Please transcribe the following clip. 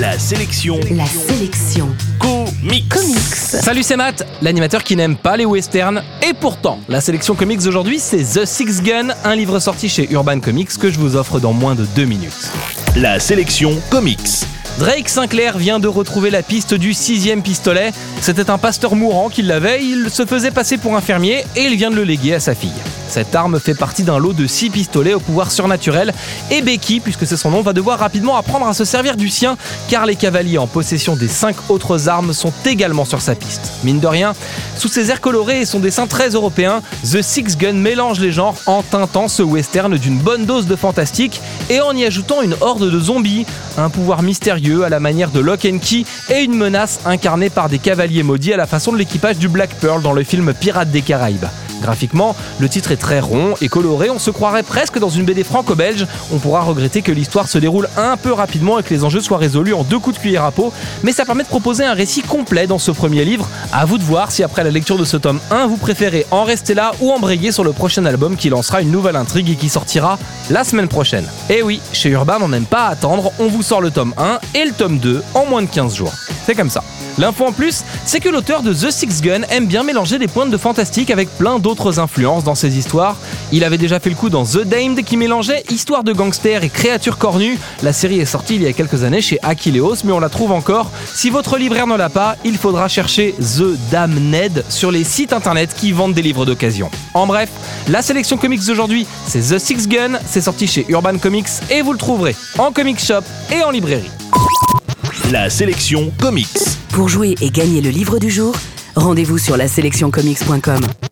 La sélection La sélection comics. comics. Salut c'est Matt, l'animateur qui n'aime pas les westerns. Et pourtant, la sélection comics d'aujourd'hui c'est The Six Gun, un livre sorti chez Urban Comics que je vous offre dans moins de deux minutes. La sélection comics. Drake Sinclair vient de retrouver la piste du sixième pistolet. C'était un pasteur mourant qui l'avait, il se faisait passer pour un fermier et il vient de le léguer à sa fille. Cette arme fait partie d'un lot de six pistolets au pouvoir surnaturel et Becky, puisque c'est son nom, va devoir rapidement apprendre à se servir du sien car les cavaliers en possession des cinq autres armes sont également sur sa piste. Mine de rien, sous ses airs colorés et son dessin très européen, The Six Gun mélange les genres en teintant ce western d'une bonne dose de fantastique et en y ajoutant une horde de zombies, un pouvoir mystérieux à la manière de Lock and Key et une menace incarnée par des cavaliers maudits à la façon de l'équipage du Black Pearl dans le film Pirates des Caraïbes. Graphiquement, le titre est très rond et coloré, on se croirait presque dans une BD franco-belge. On pourra regretter que l'histoire se déroule un peu rapidement et que les enjeux soient résolus en deux coups de cuillère à peau, mais ça permet de proposer un récit complet dans ce premier livre. À vous de voir si après la lecture de ce tome 1, vous préférez en rester là ou embrayer sur le prochain album qui lancera une nouvelle intrigue et qui sortira la semaine prochaine. Et oui, chez Urban, on n'aime pas attendre, on vous sort le tome 1 et le tome 2 en moins de 15 jours. C'est comme ça. L'info en plus, c'est que l'auteur de The Six Gun aime bien mélanger des pointes de fantastique avec plein d'autres influences dans ses histoires. Il avait déjà fait le coup dans The Damned qui mélangeait histoire de gangsters et créatures cornues. La série est sortie il y a quelques années chez Achilleos, mais on la trouve encore. Si votre libraire ne l'a pas, il faudra chercher The Damned sur les sites internet qui vendent des livres d'occasion. En bref, la sélection comics d'aujourd'hui, c'est The Six Gun, c'est sorti chez Urban Comics et vous le trouverez en comic shop et en librairie. La sélection comics. Pour jouer et gagner le livre du jour, rendez-vous sur la sélectioncomics.com.